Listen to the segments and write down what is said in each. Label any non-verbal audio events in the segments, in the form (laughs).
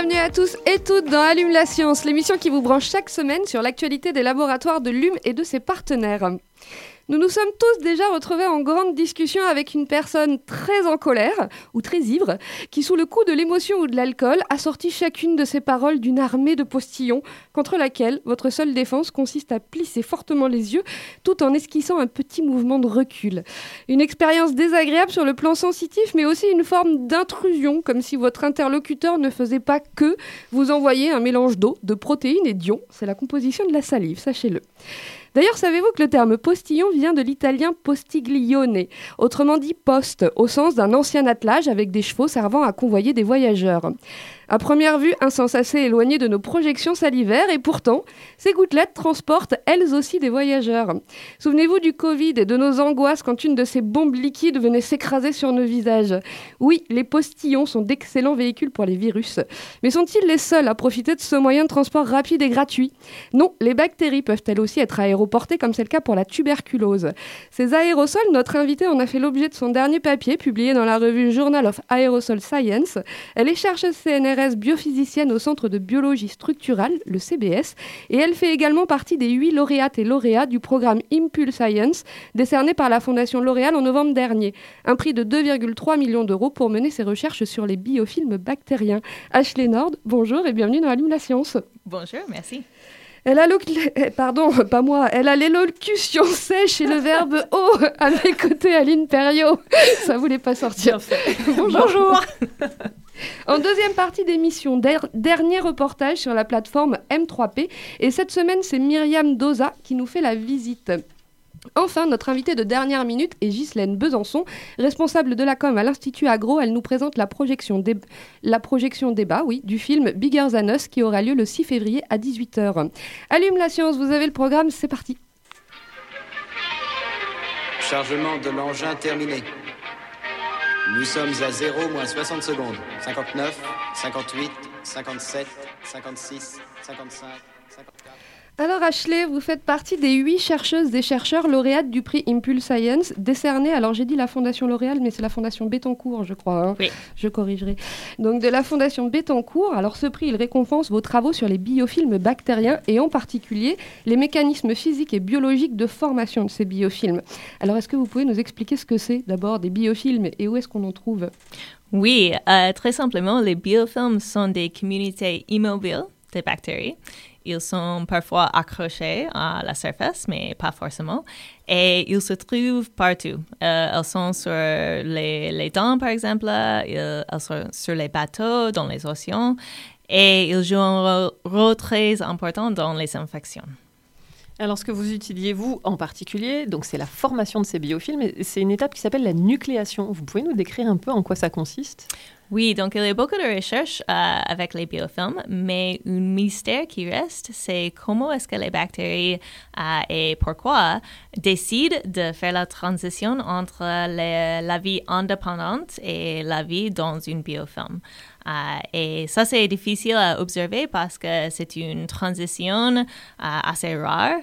Bienvenue à tous et toutes dans Allume la science, l'émission qui vous branche chaque semaine sur l'actualité des laboratoires de l'UM et de ses partenaires. Nous nous sommes tous déjà retrouvés en grande discussion avec une personne très en colère ou très ivre qui, sous le coup de l'émotion ou de l'alcool, a sorti chacune de ses paroles d'une armée de postillons contre laquelle votre seule défense consiste à plisser fortement les yeux tout en esquissant un petit mouvement de recul. Une expérience désagréable sur le plan sensitif, mais aussi une forme d'intrusion, comme si votre interlocuteur ne faisait pas que vous envoyer un mélange d'eau, de protéines et d'ions. C'est la composition de la salive, sachez-le. D'ailleurs, savez-vous que le terme postillon vient de l'italien postiglione, autrement dit poste, au sens d'un ancien attelage avec des chevaux servant à convoyer des voyageurs. À première vue, un sens assez éloigné de nos projections salivaires, et pourtant, ces gouttelettes transportent elles aussi des voyageurs. Souvenez-vous du Covid et de nos angoisses quand une de ces bombes liquides venait s'écraser sur nos visages. Oui, les postillons sont d'excellents véhicules pour les virus. Mais sont-ils les seuls à profiter de ce moyen de transport rapide et gratuit? Non, les bactéries peuvent elles aussi être aéroportées, comme c'est le cas pour la tuberculose. Ces aérosols, notre invité en a fait l'objet de son dernier papier, publié dans la revue Journal of Aerosol Science. Elle est chercheuse CNR biophysicienne au Centre de biologie structurale, le CBS, et elle fait également partie des huit lauréates et lauréats du programme Impulse Science, décerné par la Fondation L'Oréal en novembre dernier. Un prix de 2,3 millions d'euros pour mener ses recherches sur les biofilms bactériens. Ashley Nord, bonjour et bienvenue dans Allume la science. Bonjour, merci. Elle a (laughs) pardon, pas moi. Elle a l'élocution sèche et le (laughs) verbe haut à mes côtés, Aline Perriot. Ça voulait pas sortir. Bonjour. Bonjour. (laughs) En deuxième partie d'émission, dernier reportage sur la plateforme M3P. Et cette semaine, c'est Myriam Doza qui nous fait la visite. Enfin, notre invitée de dernière minute est Ghislaine Besançon, responsable de la com à l'Institut Agro. Elle nous présente la projection, débat oui, du film Bigger Than Us qui aura lieu le 6 février à 18h. Allume la science, vous avez le programme, c'est parti. Chargement de l'engin terminé. Nous sommes à 0 moins 60 secondes. 59, 58, 57, 56, 55, 54. Alors Ashley, vous faites partie des huit chercheuses et chercheurs lauréates du prix Impulse Science, décerné, alors j'ai dit la Fondation L'Oréal, mais c'est la Fondation Bettencourt, je crois, hein. oui. je corrigerai. Donc de la Fondation Bettencourt, alors ce prix, il récompense vos travaux sur les biofilms bactériens et en particulier les mécanismes physiques et biologiques de formation de ces biofilms. Alors est-ce que vous pouvez nous expliquer ce que c'est d'abord des biofilms et où est-ce qu'on en trouve? Oui, euh, très simplement, les biofilms sont des communautés immobiles des bactéries ils sont parfois accrochés à la surface, mais pas forcément. Et ils se trouvent partout. Euh, elles sont sur les, dents, par exemple. elles sont sur les bateaux, dans les océans. Et ils jouent un rôle très important dans les infections. Alors, ce que vous utilisez, vous, en particulier, donc c'est la formation de ces biofilms, c'est une étape qui s'appelle la nucléation. Vous pouvez nous décrire un peu en quoi ça consiste? Oui, donc il y a beaucoup de recherches euh, avec les biofilms, mais un mystère qui reste, c'est comment est-ce que les bactéries euh, et pourquoi décident de faire la transition entre la vie indépendante et la vie dans une biofilm. Euh, et ça, c'est difficile à observer parce que c'est une transition assez rare.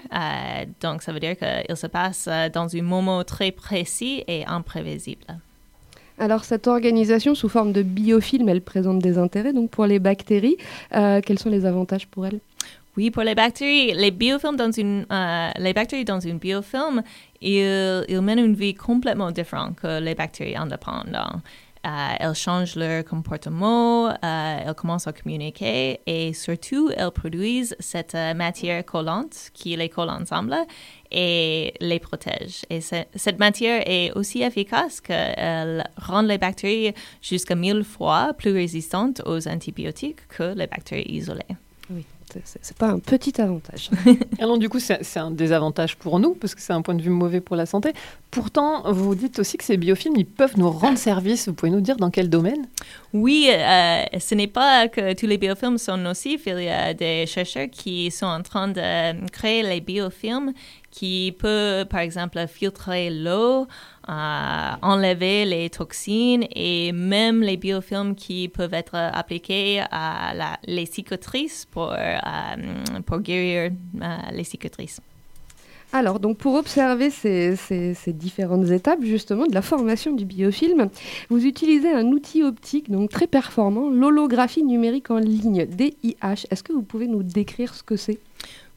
donc, ça veut dire qu'il se passe dans un moment très précis et imprévisible. Alors cette organisation sous forme de biofilm, elle présente des intérêts donc pour les bactéries. Euh, quels sont les avantages pour elles oui, pour les bactéries, les biofilms dans une, euh, les bactéries dans une biofilm, ils, ils, mènent une vie complètement différente que les bactéries indépendantes. Euh, elles changent leur comportement, elles commencent à communiquer et surtout elles produisent cette matière collante qui les colle ensemble et les protège. Et cette matière est aussi efficace qu'elle rend les bactéries jusqu'à mille fois plus résistantes aux antibiotiques que les bactéries isolées. C'est pas un petit avantage. (laughs) Alors du coup, c'est c'est un désavantage pour nous, parce que c'est un point de vue mauvais pour la santé. Pourtant, vous dites aussi que ces biofilms, ils peuvent nous rendre service. Vous pouvez nous dire dans quel domaine? Oui, euh, ce n'est pas que tous les biofilms sont nocifs. Il y a des chercheurs qui sont en train de créer les biofilms qui peuvent, par exemple, filtrer l'eau, euh, enlever les toxines et même les biofilms qui peuvent être appliqués à les cicatrices pour, euh, pour guérir euh, les cicatrices. Alors, donc pour observer ces, ces- ces différentes étapes justement de la formation du biofilm, vous utilisez un outil optique donc très performant, l'holographie numérique en ligne, DIH. Est-ce que vous pouvez nous décrire ce que c'est?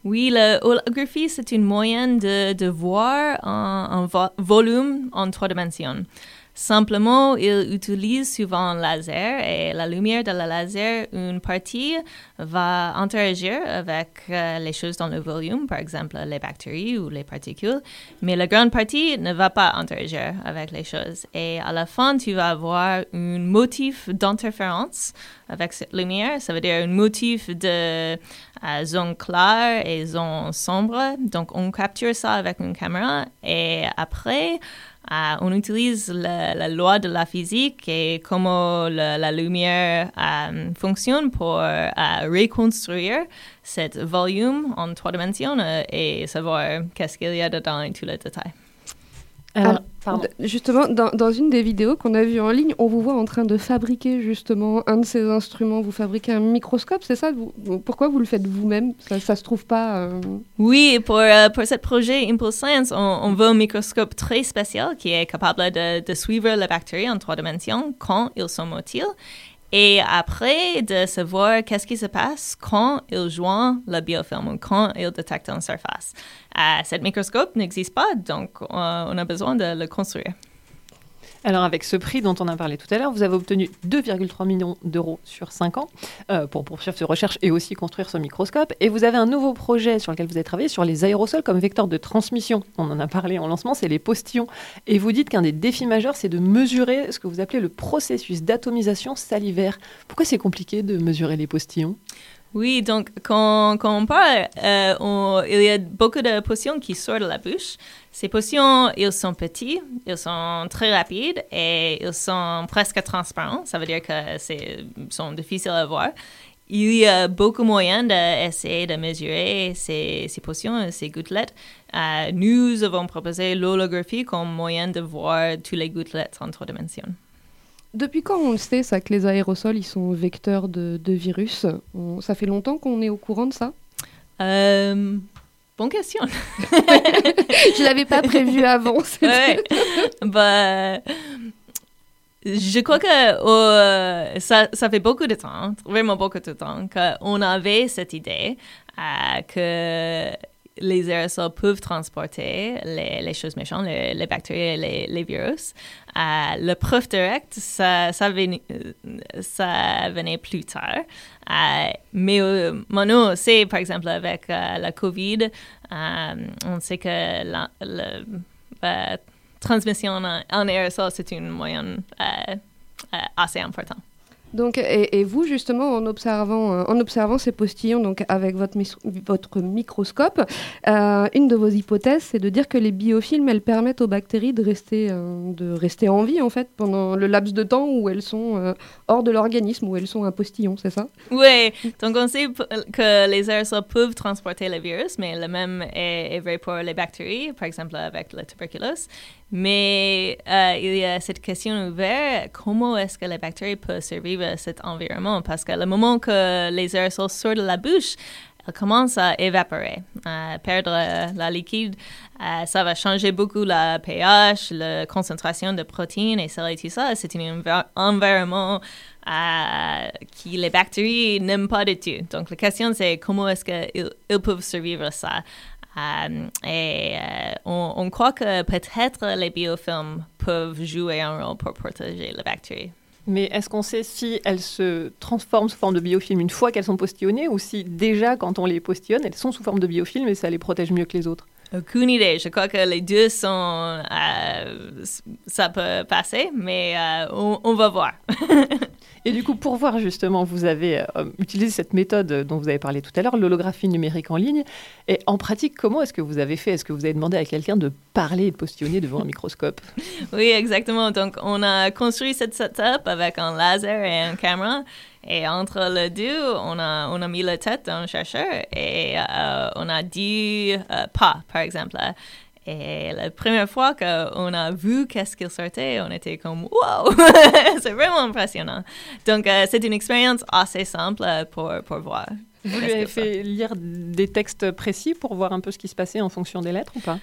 Oui, la holographie, c'est une moyenne de, de voir un, un vo- volume en trois dimensions. Simplement, il utilise souvent un laser et la lumière de la laser, une partie va interagir avec euh, les choses dans le volume, par exemple les bactéries ou les particules, mais la grande partie ne va pas interagir avec les choses. Et à la fin, tu vas avoir un motif d'interférence avec cette lumière. Ça veut dire un motif de euh, zone claire et zone sombre. Donc, on capture ça avec une caméra et après, euh, on utilise la, loi de la physique et comment la, lumière euh, fonctionne pour euh, reconstruire cet volume en trois dimensions euh, et savoir qu'est-ce qu'il y a dedans et tous les détails. Alors, d- Justement, dans, dans une des vidéos qu'on a vues en ligne, on vous voit en train de fabriquer justement un de ces instruments. Vous fabriquez un microscope, c'est ça? Vous- Pourquoi vous le faites vous-même? Ça, ça se trouve pas euh, Oui, pour, euh, pour ce projet Impulse Science, on, on veut un microscope très spécial qui est capable de, de suivre les bactéries en trois dimensions quand ils sont motiles et après de savoir qu'est-ce qui se passe quand ils joignent le biofilm quand ils détectent une surface. Euh, cet microscope n'existe pas, donc euh, on a besoin de le construire. Alors avec ce prix dont on a parlé tout à l'heure, vous avez obtenu 2,3 millions d'euros sur 5 ans euh, pour poursuivre cette recherche et aussi construire ce microscope. Et vous avez un nouveau projet sur lequel vous avez travaillé sur les aérosols comme vecteur de transmission. On en a parlé en lancement, c'est les postillons. Et vous dites qu'un des défis majeurs, c'est de mesurer ce que vous appelez le processus d'atomisation salivaire. Pourquoi c'est compliqué de mesurer les postillons? Oui, donc quand, on parle, euh, il y a beaucoup de potions qui sortent de la bouche. Ces potions, ils sont petits, ils sont très rapides et ils sont presque transparents. Ça veut dire que c'est sont difficiles à voir. Il y a beaucoup de moyens d'essayer de mesurer ces, ces potions, ces gouttelettes. Euh, nous avons proposé l'holographie comme moyen de voir toutes les gouttelettes en trois dimensions. Depuis quand on le sait ça que les aérosols ils sont vecteurs de, de virus? On- Ça fait longtemps qu'on est au courant de ça? Euh, bonne question. (laughs) Je l'avais pas prévu avant. Ouais. Bah, je crois que euh, ça, ça fait beaucoup de temps, vraiment beaucoup de temps, qu'on avait cette idée euh, que les aérosols peuvent transporter les, choses méchantes, les, bactéries les, les virus. Euh, le preuve directe, ça, venait, plus tard. Euh, mais euh, maintenant, sait, par exemple, avec euh, la COVID, euh, on sait que la, transmission en, en aérosol, c'est une moyenne assez importante. Donc, et, vous, justement, en observant, euh, en observant ces postillons donc avec votre, microscope, euh, une de vos hypothèses, c'est de dire que les biofilms, elles permettent aux bactéries de rester, euh, de rester en vie, en fait, pendant le laps de temps où elles sont hors de l'organisme, où elles sont un postillon, c'est ça? Oui, donc on sait que les aérosols peuvent transporter le virus, mais le même est, est vrai pour les bactéries, par exemple avec la tuberculose. Mais il y a cette question ouverte, comment est-ce que les bactéries peuvent survivre cet environnement? Parce que le moment que les aérosols sortent de la bouche, elles commencent à évaporer, à perdre euh, la liquide. Euh, ça va changer beaucoup la pH, la concentration de protéines et ça et tout ça. C'est un envi- environnement euh, qui les bactéries n'aiment pas du tout. Donc la question c'est comment est-ce qu'ils ils peuvent survivre à ça? Euh, et on croit que peut-être les biofilms peuvent jouer un rôle pour protéger les bactéries. Mais est-ce qu'on sait si elles se transforment sous forme de biofilm une fois qu'elles sont postillonnées ou si déjà quand on les postillonne, elles sont sous forme de biofilm et ça les protège mieux que les autres? Aucune idée. Je crois que les deux sont. euh, ça peut passer, mais euh, on, on va voir. (laughs) Et du coup, pour voir justement, vous avez euh, utilisé cette méthode dont vous avez parlé tout à l'heure, l'holographie numérique en ligne. Et en pratique, comment est-ce que vous avez fait? Est-ce que vous avez demandé à quelqu'un de parler et de postillonner devant un microscope? (laughs) Oui, exactement. Donc, on a construit cette setup avec un laser et une caméra. Et entre les deux, on a, on a mis la tête d'un chercheur et euh, on a dit euh, pas, par exemple. Et la première fois qu'on a vu qu'est-ce qu'il sortait, on était comme wow, (laughs) c'est vraiment impressionnant. Donc, euh, c'est une expérience assez simple pour, pour voir. Vous lui avez fait lire des textes précis pour voir un peu ce qui se passait en fonction des lettres ou pas?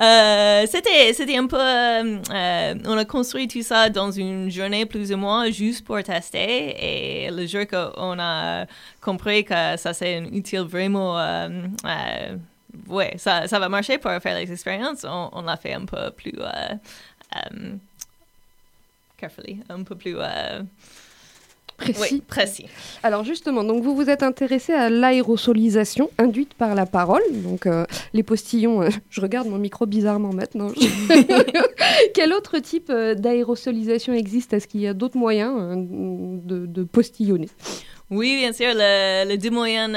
Euh, c'était, c'était un peu. euh, euh, on a construit tout ça dans une journée plus ou moins juste pour tester. Et le jour qu'on a compris que ça c'est utile vraiment. Euh, ouais, ça, ça va marcher pour faire les expériences, on, l'a fait un peu plus. Carefully, un peu plus. Précis. oui, précis. Alors justement, donc vous vous êtes intéressé à l'aérosolisation induite par la parole. Donc euh, les postillons, euh, (laughs) je regarde mon micro bizarrement maintenant. (laughs) Quel autre type euh, d'aérosolisation existe? Est-ce qu'il y a d'autres moyens de, de postillonner? Oui, bien sûr. Le, le deux moyens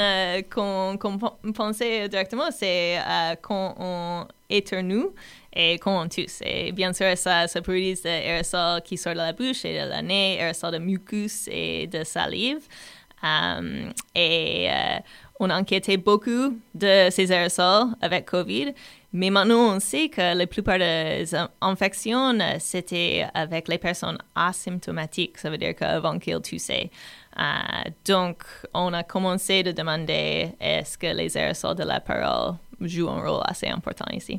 qu'on qu'on pen- pensait directement, c'est quand on éternue et quand on tousse. Et bien sûr, ça, ça produit des aérosols qui sortent de la bouche et de la nez, aérosols de mucus et de salive. Et euh, on a enquêté beaucoup de ces aérosols avec COVID. Mais maintenant, on sait que la plupart des in- infections, c'était avec les personnes asymptomatiques. Ça veut dire qu'avant qu'ils toussaient. Euh, donc, on a commencé de demander est-ce que les aérosols de la parole jouent un rôle assez important ici?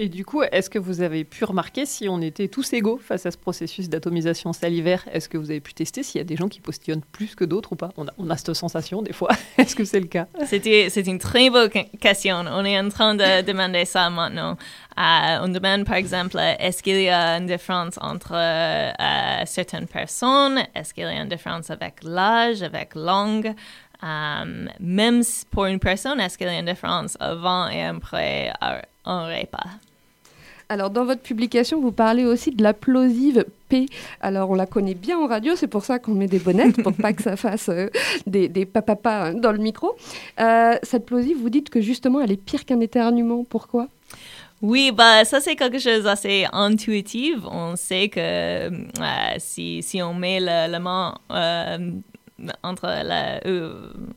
Et du coup, est-ce que vous avez pu remarquer si on était tous égaux face à ce processus d'atomisation salivaire? Est-ce que vous avez pu tester s'il y a des gens qui postillonnent plus que d'autres ou pas? On a, cette sensation des fois. (laughs) est-ce que c'est le cas? C'est une très bonne que- question. On est en train de demander ça maintenant. Euh, on demande, par exemple, est-ce qu'il y a une différence entre euh, certaines personnes? Est-ce qu'il y a une différence avec l'âge, avec langue? Euh, même pour une personne, est-ce qu'il y a une différence avant et après un repas? Alors dans votre publication, vous parlez aussi de la P. Alors on la connaît bien en radio, c'est pour ça qu'on met des bonnettes pour pas que ça fasse euh, des, des papapas dans le micro. Euh, cette plosive, vous dites que justement elle est pire qu'un éternuement. Pourquoi? Oui, bah, ça c'est quelque chose d'assez intuitif. On sait que euh, si, si on met la main entre la,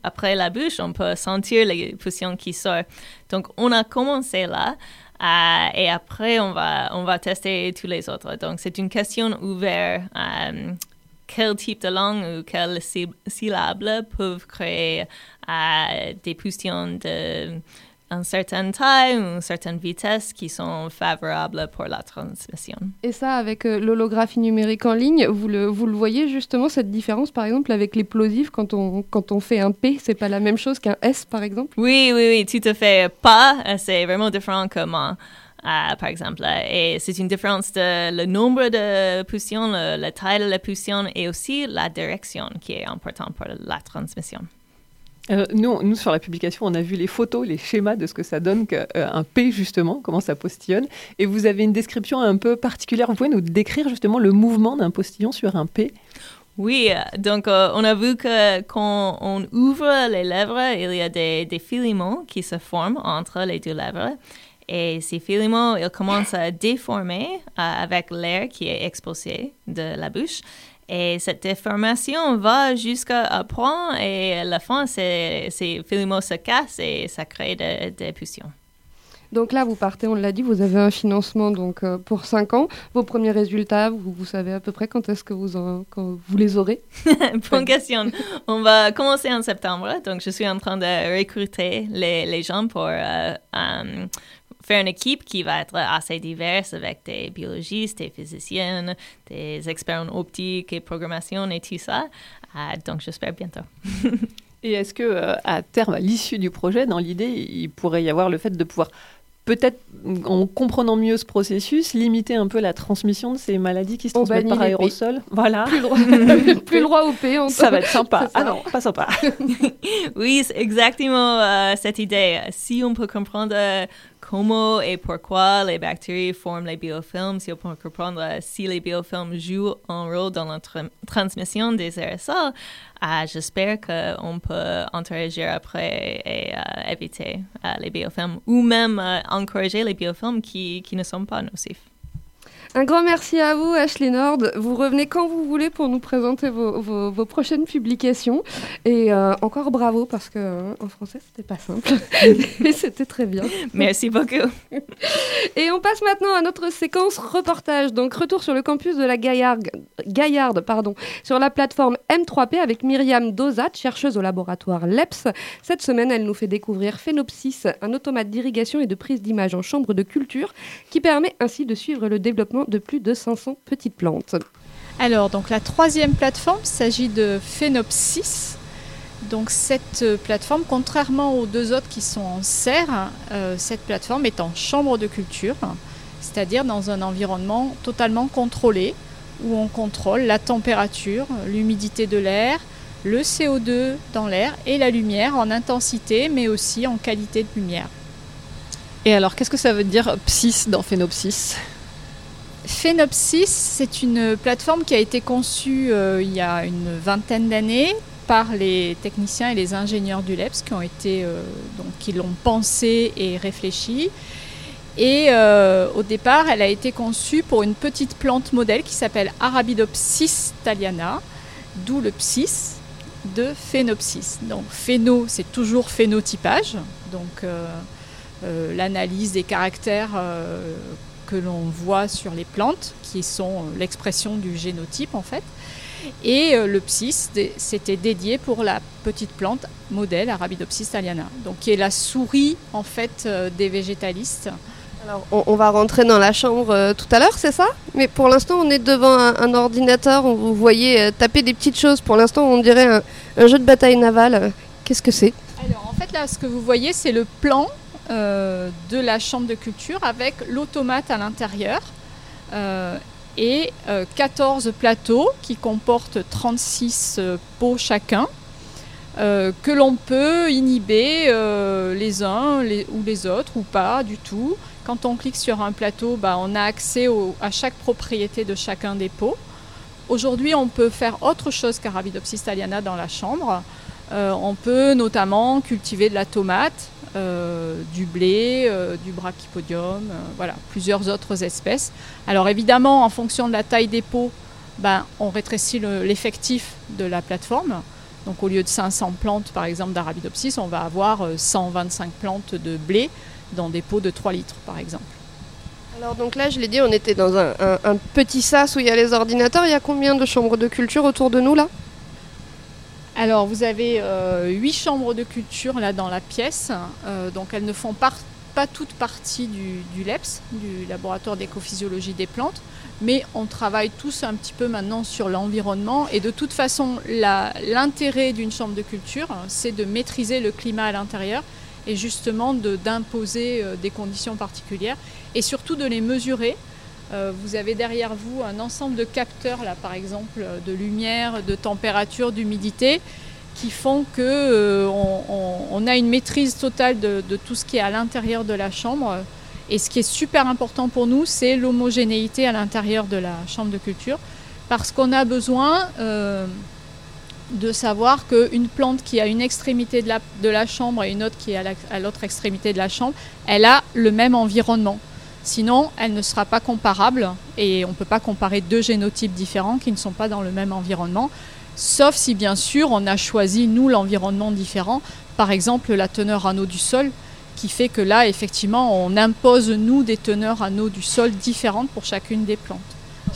après la bouche, on peut sentir les potions qui sortent. Donc on a commencé là. Euh, et après, on va, on va tester tous les autres. Donc, c'est une question ouverte. euh, quel type de langue ou quelles syllabes peuvent créer euh, des potions de une certaine taille ou une certaine vitesse qui sont favorables pour la transmission. Et ça, avec euh, l'holographie numérique en ligne, vous le, vous le voyez justement, cette différence par exemple avec les plosives, quand on, quand on fait un P, c'est pas la même chose qu'un S par exemple? Oui, oui, oui, tout à fait. Pas, euh, c'est vraiment différent comment. euh, par exemple, et c'est une différence de le nombre de le- la taille de la potion et aussi la direction qui est importante pour la transmission. Euh, nous, sur la publication, on a vu les photos, les schémas de ce que ça donne qu'un P, justement, comment ça postillonne. Et vous avez une description un peu particulière. Vous pouvez nous décrire justement le mouvement d'un postillon sur un P? Oui, euh, donc euh, on a vu que quand on ouvre les lèvres, il y a des, filaments qui se forment entre les deux lèvres. Et ces filaments, ils commencent à déformer euh, avec l'air qui est expulsé de la bouche. Et cette déformation va jusqu'à un point et à la fin, ces, ces filaments se cassent et ça crée des, potions. Donc là, vous partez, on l'a dit, vous avez un financement donc euh, pour 5 ans. Vos premiers résultats, vous, vous savez à peu près quand est-ce que vous, en- quand vous les aurez (laughs) Bonne question. On va commencer en septembre, donc je suis en train de recruter les, les gens pour euh, euh, faire une équipe qui va être assez diverse avec des biologistes, des physiciens, des experts en optique et programmation et tout ça. Euh, donc j'espère bientôt. (laughs) Et est-ce que euh, à terme, à l'issue du projet, dans l'idée, il pourrait y avoir le fait de pouvoir peut-être, en comprenant mieux ce processus, limiter un peu la transmission de ces maladies qui se On transmettent par aérosol? Voilà. Plus le droit, (laughs) plus le droit au P. en Ça va être sympa. Ah non, pas sympa. (laughs) Oui, c'est exactement euh, cette idée. Si on peut comprendre euh, comment et pourquoi les bactéries forment les biofilms, si on peut comprendre euh, si les biofilms jouent un rôle dans la tra- transmission des aérosols, euh, j'espère qu'on peut interagir après et euh, éviter les biofilms ou même encourager les biofilms qui, qui ne sont pas nocifs. Un grand merci à vous, Ashley Nord. Vous revenez quand vous voulez pour nous présenter vos, vos- vos prochaines publications. Et euh, encore bravo parce que euh, en français, c'était pas simple. (laughs) Mais c'était très bien. Merci beaucoup. Et on passe maintenant à notre séquence reportage. Donc, retour sur le campus de la Gaillarde, Gaillarde pardon, sur la plateforme M3P avec Myriam Dozat, chercheuse au laboratoire LEPS. Cette semaine, elle nous fait découvrir Phenopsis, un automate d'irrigation et de prise d'image en chambre de culture qui permet ainsi de suivre le développement de plus de 500 petites plantes. Alors, donc la troisième plateforme, il s'agit de Phenopsis. Donc cette euh, plateforme, contrairement aux deux autres qui sont en serre, euh, cette plateforme est en chambre de culture, c'est-à-dire dans un environnement totalement contrôlé, où on contrôle la température, l'humidité de l'air, le CO2 dans l'air et la lumière en intensité, mais aussi en qualité de lumière. Et alors, qu'est-ce que ça veut dire psis dans Phénopsis Phenopsis, c'est une plateforme qui a été conçue euh, il y a une vingtaine d'années par les techniciens et les ingénieurs du LEPS qui ont été euh, donc qui l'ont pensée et réfléchi. Et euh, au départ, elle a été conçue pour une petite plante modèle qui s'appelle Arabidopsis thaliana, d'où le psis de Phenopsis. Donc phéno, c'est toujours phénotypage, donc l'analyse des caractères que l'on voit sur les plantes, qui sont euh, l'expression du génotype en fait. Et euh, le psis, c'était dédié pour la petite plante modèle Arabidopsis thaliana, donc qui est la souris en fait euh, des végétalistes. Alors, on, on va rentrer dans la chambre euh, tout à l'heure, c'est ça? Mais pour l'instant, on est devant un, un ordinateur. où Vous voyez euh, taper des petites choses. Pour l'instant, on dirait un, un jeu de bataille navale. Qu'est-ce que c'est? Alors en fait là, ce que vous voyez, c'est le plan euh, de la chambre de culture avec l'automate à l'intérieur euh, et euh, 14 plateaux qui comportent 36 euh, pots chacun euh, que l'on peut inhiber euh, les uns ou les autres ou pas du tout. Quand on clique sur un plateau, bah, on a accès à chaque propriété de chacun des pots. Aujourd'hui, on peut faire autre chose qu'Arabidopsis thaliana dans la chambre. Euh, on peut notamment cultiver de la tomate, euh, du blé, euh, du brachypodium, euh, voilà, plusieurs autres espèces. Alors évidemment, en fonction de la taille des pots, ben, on rétrécit le- l'effectif de la plateforme. Donc au lieu de 500 plantes par exemple d'Arabidopsis, on va avoir euh, 125 plantes de blé dans des pots de 3 litres par exemple. Alors donc là, je l'ai dit, on était dans un, un- un petit sas où il y a les ordinateurs. Il y a combien de chambres de culture autour de nous là? Alors, vous avez euh, huit chambres de culture là dans la pièce. Euh, donc, elles ne font pas toutes partie du, LEPS, du laboratoire d'écophysiologie des plantes, mais on travaille tous un petit peu maintenant sur l'environnement. Et de toute façon, l'intérêt d'une chambre de culture, c'est de maîtriser le climat à l'intérieur et justement d'imposer euh, des conditions particulières et surtout de les mesurer. Euh, vous avez derrière vous un ensemble de capteurs, là par exemple, euh, de lumière, de température, d'humidité, qui font que euh, a une maîtrise totale de, tout ce qui est à l'intérieur de la chambre. Et ce qui est super important pour nous, c'est l'homogénéité à l'intérieur de la chambre de culture, parce qu'on a besoin de savoir qu'une plante qui a une extrémité de la, chambre et une autre qui est à l'autre extrémité de la chambre, elle a le même environnement. Sinon, elle ne sera pas comparable et on ne peut pas comparer deux génotypes différents qui ne sont pas dans le même environnement, sauf si bien sûr on a choisi, nous, l'environnement différent, par exemple la teneur en eau du sol, qui fait que là, effectivement, on impose, nous, des teneurs en eau du sol différentes pour chacune des plantes.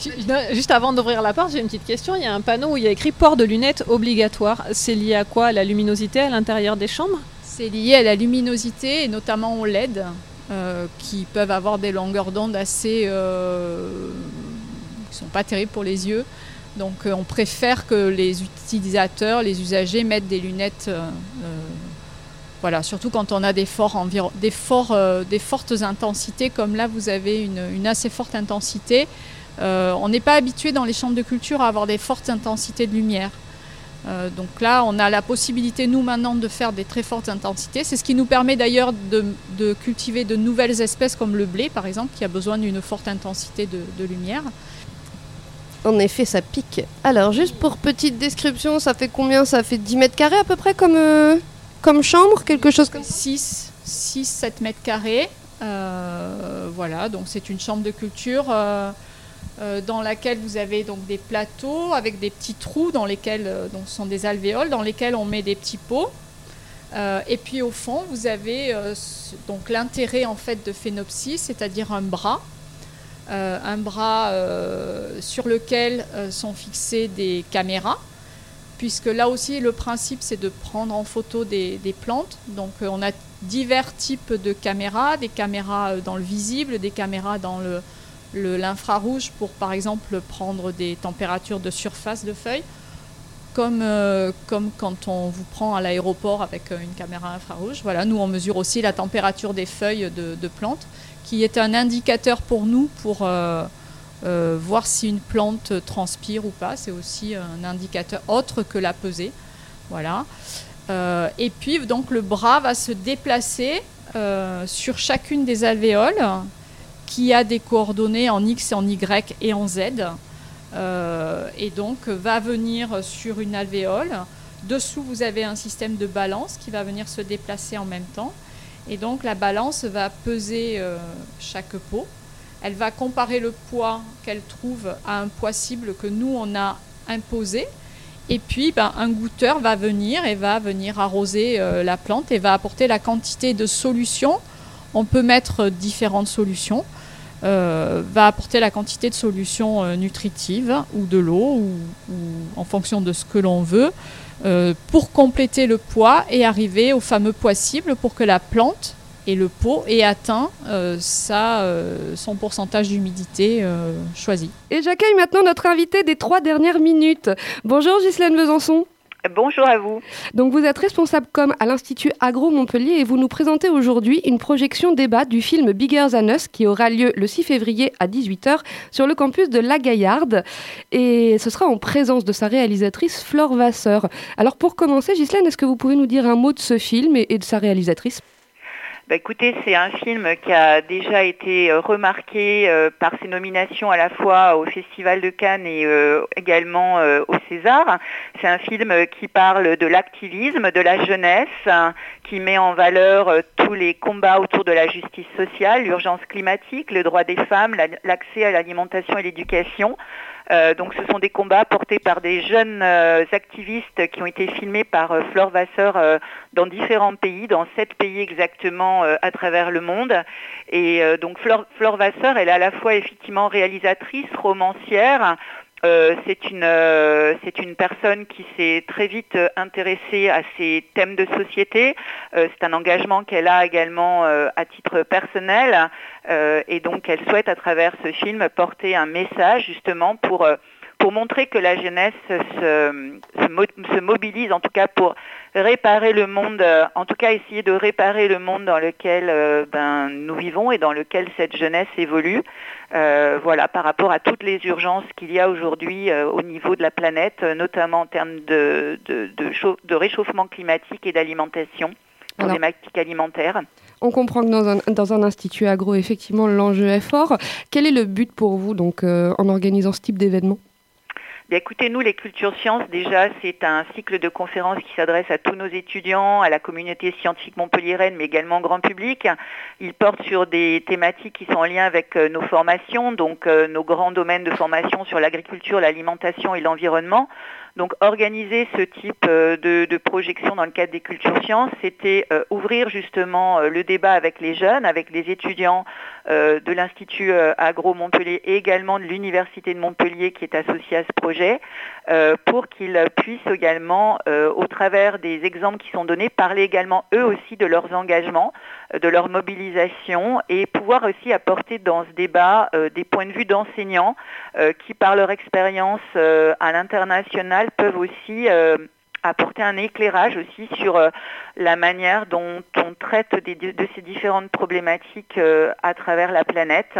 Ju- Juste avant d'ouvrir la porte, j'ai une petite question. Il y a un panneau où il y a écrit port de lunettes obligatoire. C'est lié à quoi? À la luminosité à l'intérieur des chambres? C'est lié à la luminosité et notamment au LED, euh, qui peuvent avoir des longueurs d'onde assez. Euh, qui sont pas terribles pour les yeux. Donc euh, on préfère que les utilisateurs, les usagers mettent des lunettes. voilà, surtout quand on a des, forts des, forts, des fortes intensités, comme là vous avez une, assez forte intensité. On n'est pas habitué dans les chambres de culture à avoir des fortes intensités de lumière. Euh, donc là, on a la possibilité, nous, maintenant, de faire des très fortes intensités. C'est ce qui nous permet d'ailleurs de, de cultiver de nouvelles espèces comme le blé, par exemple, qui a besoin d'une forte intensité de, de lumière. En effet, ça pique. Alors, juste pour petite description, ça fait combien? Ça fait 10 mètres carrés à peu près comme, euh, comme chambre Quelque chose comme 6, 6 7 mètres carrés. Euh, voilà, donc c'est une chambre de culture euh, dans laquelle vous avez donc des plateaux avec des petits trous dans lesquels, euh, donc ce sont des alvéoles, dans lesquels on met des petits pots. Euh, et puis au fond, vous avez euh, donc l'intérêt en fait de Phénopsis, c'est-à-dire un bras, Euh, un bras euh, sur lequel euh, sont fixées des caméras, puisque là aussi le principe c'est de prendre en photo des, plantes. Donc euh, on a divers types de caméras, des caméras euh, dans le visible, des caméras dans le- l'infrarouge pour par exemple prendre des températures de surface de feuilles comme, euh, quand on vous prend à l'aéroport avec euh, une caméra infrarouge. Voilà, nous on mesure aussi la température des feuilles de, plantes, qui est un indicateur pour nous pour euh, voir si une plante transpire ou pas. C'est aussi un indicateur autre que la pesée. Voilà. Et puis donc le bras va se déplacer sur chacune des alvéoles qui a des coordonnées en X, en Y et en Z. Euh, et donc va venir sur une alvéole. Dessous, vous avez un système de balance qui va venir se déplacer en même temps. Et donc la balance va peser euh, chaque pot. Elle va comparer le poids qu'elle trouve à un poids cible que nous, on a imposé. Et puis, ben, un goûteur va venir et va venir arroser euh, la plante et va apporter la quantité de solution. On peut mettre différentes solutions. Euh, va apporter la quantité de solutions euh, nutritives ou de l'eau ou, en fonction de ce que l'on veut euh, pour compléter le poids et arriver au fameux poids cible pour que la plante et le pot aient atteint euh, sa, son pourcentage d'humidité choisi. Et j'accueille maintenant notre invité des trois dernières minutes. Bonjour Ghislaine Besançon. Bonjour à vous. Donc vous êtes responsable com à l'Institut Agro Montpellier et vous nous présentez aujourd'hui une projection débat du film Bigger Than Us qui aura lieu le 6 février à 18h sur le campus de La Gaillarde et ce sera en présence de sa réalisatrice Flore Vasseur. Alors pour commencer Ghislaine, est-ce que vous pouvez nous dire un mot de ce film et, et de sa réalisatrice? Bah, écoutez, c'est un film qui a déjà été euh, remarqué euh, par ses nominations à la fois au Festival de Cannes et euh, également au César. C'est un film qui parle de l'activisme, de la jeunesse, hein, qui met en valeur euh, tous les combats autour de la justice sociale, l'urgence climatique, le droit des femmes, la- l'accès à l'alimentation et l'éducation. Euh, donc ce sont des combats portés par des jeunes euh, activistes qui ont été filmés par Flore Vasseur dans différents pays, dans sept pays exactement à travers le monde. Et donc Flore Vasseur, elle est à la fois effectivement réalisatrice, romancière. Euh, c'est une euh, c'est une personne qui s'est très vite euh, intéressée à ces thèmes de société. C'est un engagement qu'elle a également à titre personnel et donc elle souhaite à travers ce film porter un message justement pour pour montrer que la jeunesse se, se, mo- se mobilise en tout cas pour réparer le monde, euh, en tout cas essayer de réparer le monde dans lequel euh, ben, nous vivons et dans lequel cette jeunesse évolue. Euh, voilà, par rapport à toutes les urgences qu'il y a aujourd'hui euh, au niveau de la planète, notamment en termes de, de, de, chau- de réchauffement climatique et d'alimentation, problématique alimentaire. On comprend que dans un, dans un institut agro, effectivement, l'enjeu est fort. Quel est le but pour vous donc euh, en organisant ce type d'événement? Écoutez, nous, les cultures sciences, déjà, c'est un cycle de conférences qui s'adresse à tous nos étudiants, à la communauté scientifique montpelliéraine, mais également au grand public. Il porte sur des thématiques qui sont en lien avec euh, nos formations, donc euh, nos grands domaines de formation sur l'agriculture, l'alimentation et l'environnement. Donc organiser ce type euh, de, projection dans le cadre des cultures sciences, c'était euh, ouvrir justement euh, le débat avec les jeunes, avec les étudiants de l'Institut euh, Agro Montpellier et également de l'Université de Montpellier qui est associée à ce projet, pour qu'ils puissent également, au travers des exemples qui sont donnés, parler également eux aussi de leurs engagements, de leur mobilisation et pouvoir aussi apporter dans ce débat euh, des points de vue d'enseignants euh, qui, par leur expérience euh, à l'international, peuvent aussi euh, apporter un éclairage aussi sur euh, la manière dont on traite de, ces différentes problématiques euh, à travers la planète.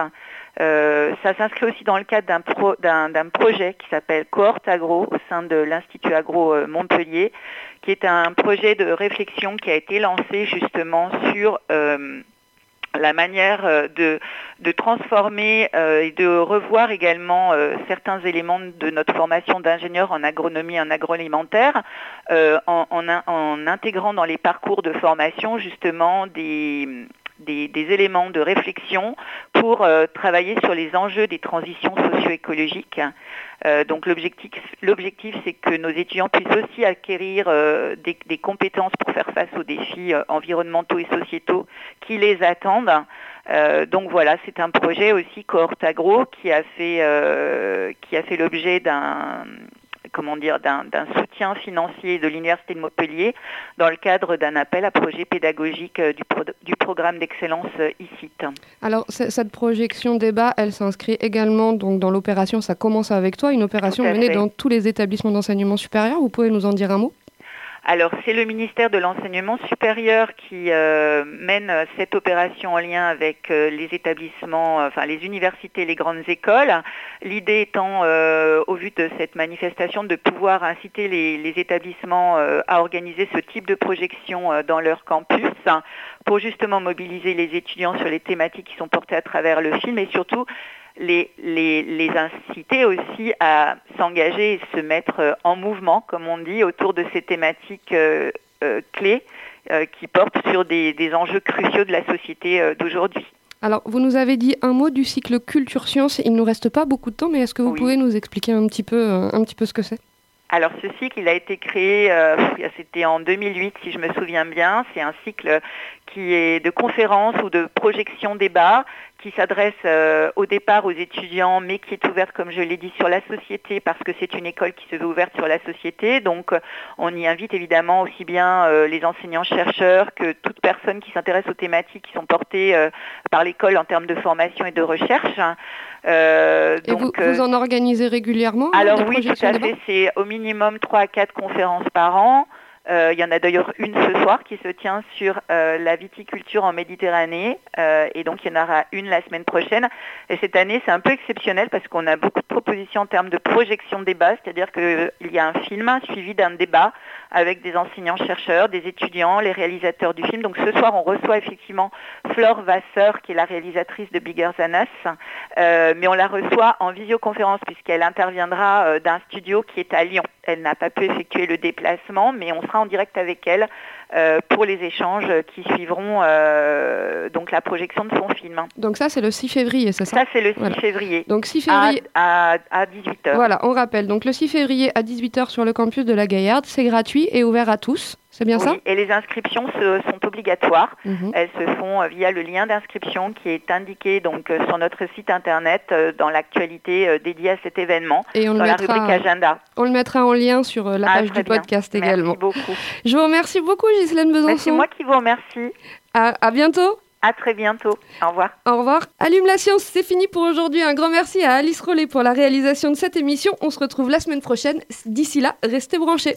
Euh, ça s'inscrit aussi dans le cadre d'un pro, d'un projet qui s'appelle Cohorte Agro au sein de l'Institut Agro euh, Montpellier, qui est un projet de réflexion qui a été lancé justement sur euh, la manière de, transformer et de revoir également certains éléments de notre formation d'ingénieur en agronomie et en agroalimentaire en, en, en, intégrant dans les parcours de formation justement des, des, éléments de réflexion pour travailler sur les enjeux des transitions socio-écologiques. Euh, donc l'objectif, l'objectif, c'est que nos étudiants puissent aussi acquérir euh, des, compétences pour faire face aux défis euh, environnementaux et sociétaux qui les attendent. donc voilà, c'est un projet aussi cohorte agro qui a fait qui a fait l'objet d'un comment dire, d'un soutien financier de l'Université de Montpellier dans le cadre d'un appel à projet pédagogique euh, du, pro, du programme d'excellence euh, ICIT. Alors, cette projection débat, elle s'inscrit également donc, dans l'opération Ça commence avec toi, une opération menée dans tous les établissements d'enseignement supérieur. Vous pouvez nous en dire un mot? Alors c'est le ministère de l'enseignement supérieur qui euh, mène cette opération en lien avec euh, les établissements, enfin les universités, les grandes écoles. L'idée étant, euh, au vu de cette manifestation, de pouvoir inciter les, les établissements euh, à organiser ce type de projection euh, dans leur campus pour justement mobiliser les étudiants sur les thématiques qui sont portées à travers le film et surtout les, les, les, inciter aussi à s'engager et se mettre euh, en mouvement, comme on dit, autour de ces thématiques euh, euh, clés euh, qui portent sur des, des, enjeux cruciaux de la société d'aujourd'hui. Alors, vous nous avez dit un mot du cycle culture science. Il ne nous reste pas beaucoup de temps, mais est-ce que vous oui. pouvez nous expliquer un petit peu, un petit peu ce que c'est? Alors ce cycle, il a été créé, euh, c'était en 2008 si je me souviens bien. C'est un cycle qui est de conférences ou de projections débat qui s'adresse euh, au départ aux étudiants, mais qui est ouverte, comme je l'ai dit, sur la société, parce que c'est une école qui se veut ouverte sur la société. Donc, on y invite évidemment aussi bien euh, les enseignants-chercheurs que toute personne qui s'intéresse aux thématiques qui sont portées euh, par l'école en termes de formation et de recherche. Euh, et donc, vous, vous, en organisez régulièrement Alors oui, tout à fait. C'est au minimum 3 à 4 conférences par an. Euh, il y en a d'ailleurs une ce soir qui se tient sur euh, la viticulture en Méditerranée euh, et donc il y en aura une la semaine prochaine. Et cette année, c'est un peu exceptionnel parce qu'on a beaucoup de propositions en termes de projection de débat, c'est-à-dire qu'il y a un film suivi d'un débat avec des enseignants-chercheurs, des étudiants, les réalisateurs du film. Donc ce soir, on reçoit effectivement Flore Vasseur, qui est la réalisatrice de Bigger Than Us, mais on la reçoit en visioconférence puisqu'elle interviendra d'un studio qui est à Lyon. Elle n'a pas pu effectuer le déplacement, mais on sera en direct avec elle pour les échanges qui suivront euh, donc la projection de son film. Donc ça c'est le 6 février, c'est ça Ça c'est le 6 voilà. février. Donc 6 février à, à, à 18h. Voilà, on rappelle. Donc le 6 février à 18h sur le campus de la Gaillarde, c'est gratuit et ouvert à tous. C'est bien oui, ça Et les inscriptions se, sont obligatoires. Mhm. Elles se font euh, via le lien d'inscription qui est indiqué donc euh, sur notre site internet euh, dans l'actualité euh, dédiée à cet événement, Et on dans le la mettra, rubrique agenda. On le mettra en lien sur euh, la Ah, page du bien. podcast Merci également. beaucoup. Je vous remercie beaucoup Ghislaine Mais c'est moi qui vous remercie. À, à bientôt. À très bientôt. Au revoir. Au revoir. Allume la science, c'est fini pour aujourd'hui. Un grand merci à Alice Rollet pour la réalisation de cette émission. On se retrouve la semaine prochaine. D'ici là, restez branchés.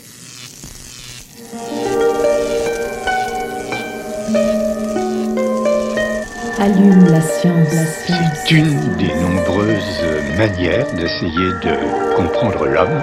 Allume la science. La science. C'est une des nombreuses manières d'essayer de comprendre l'homme.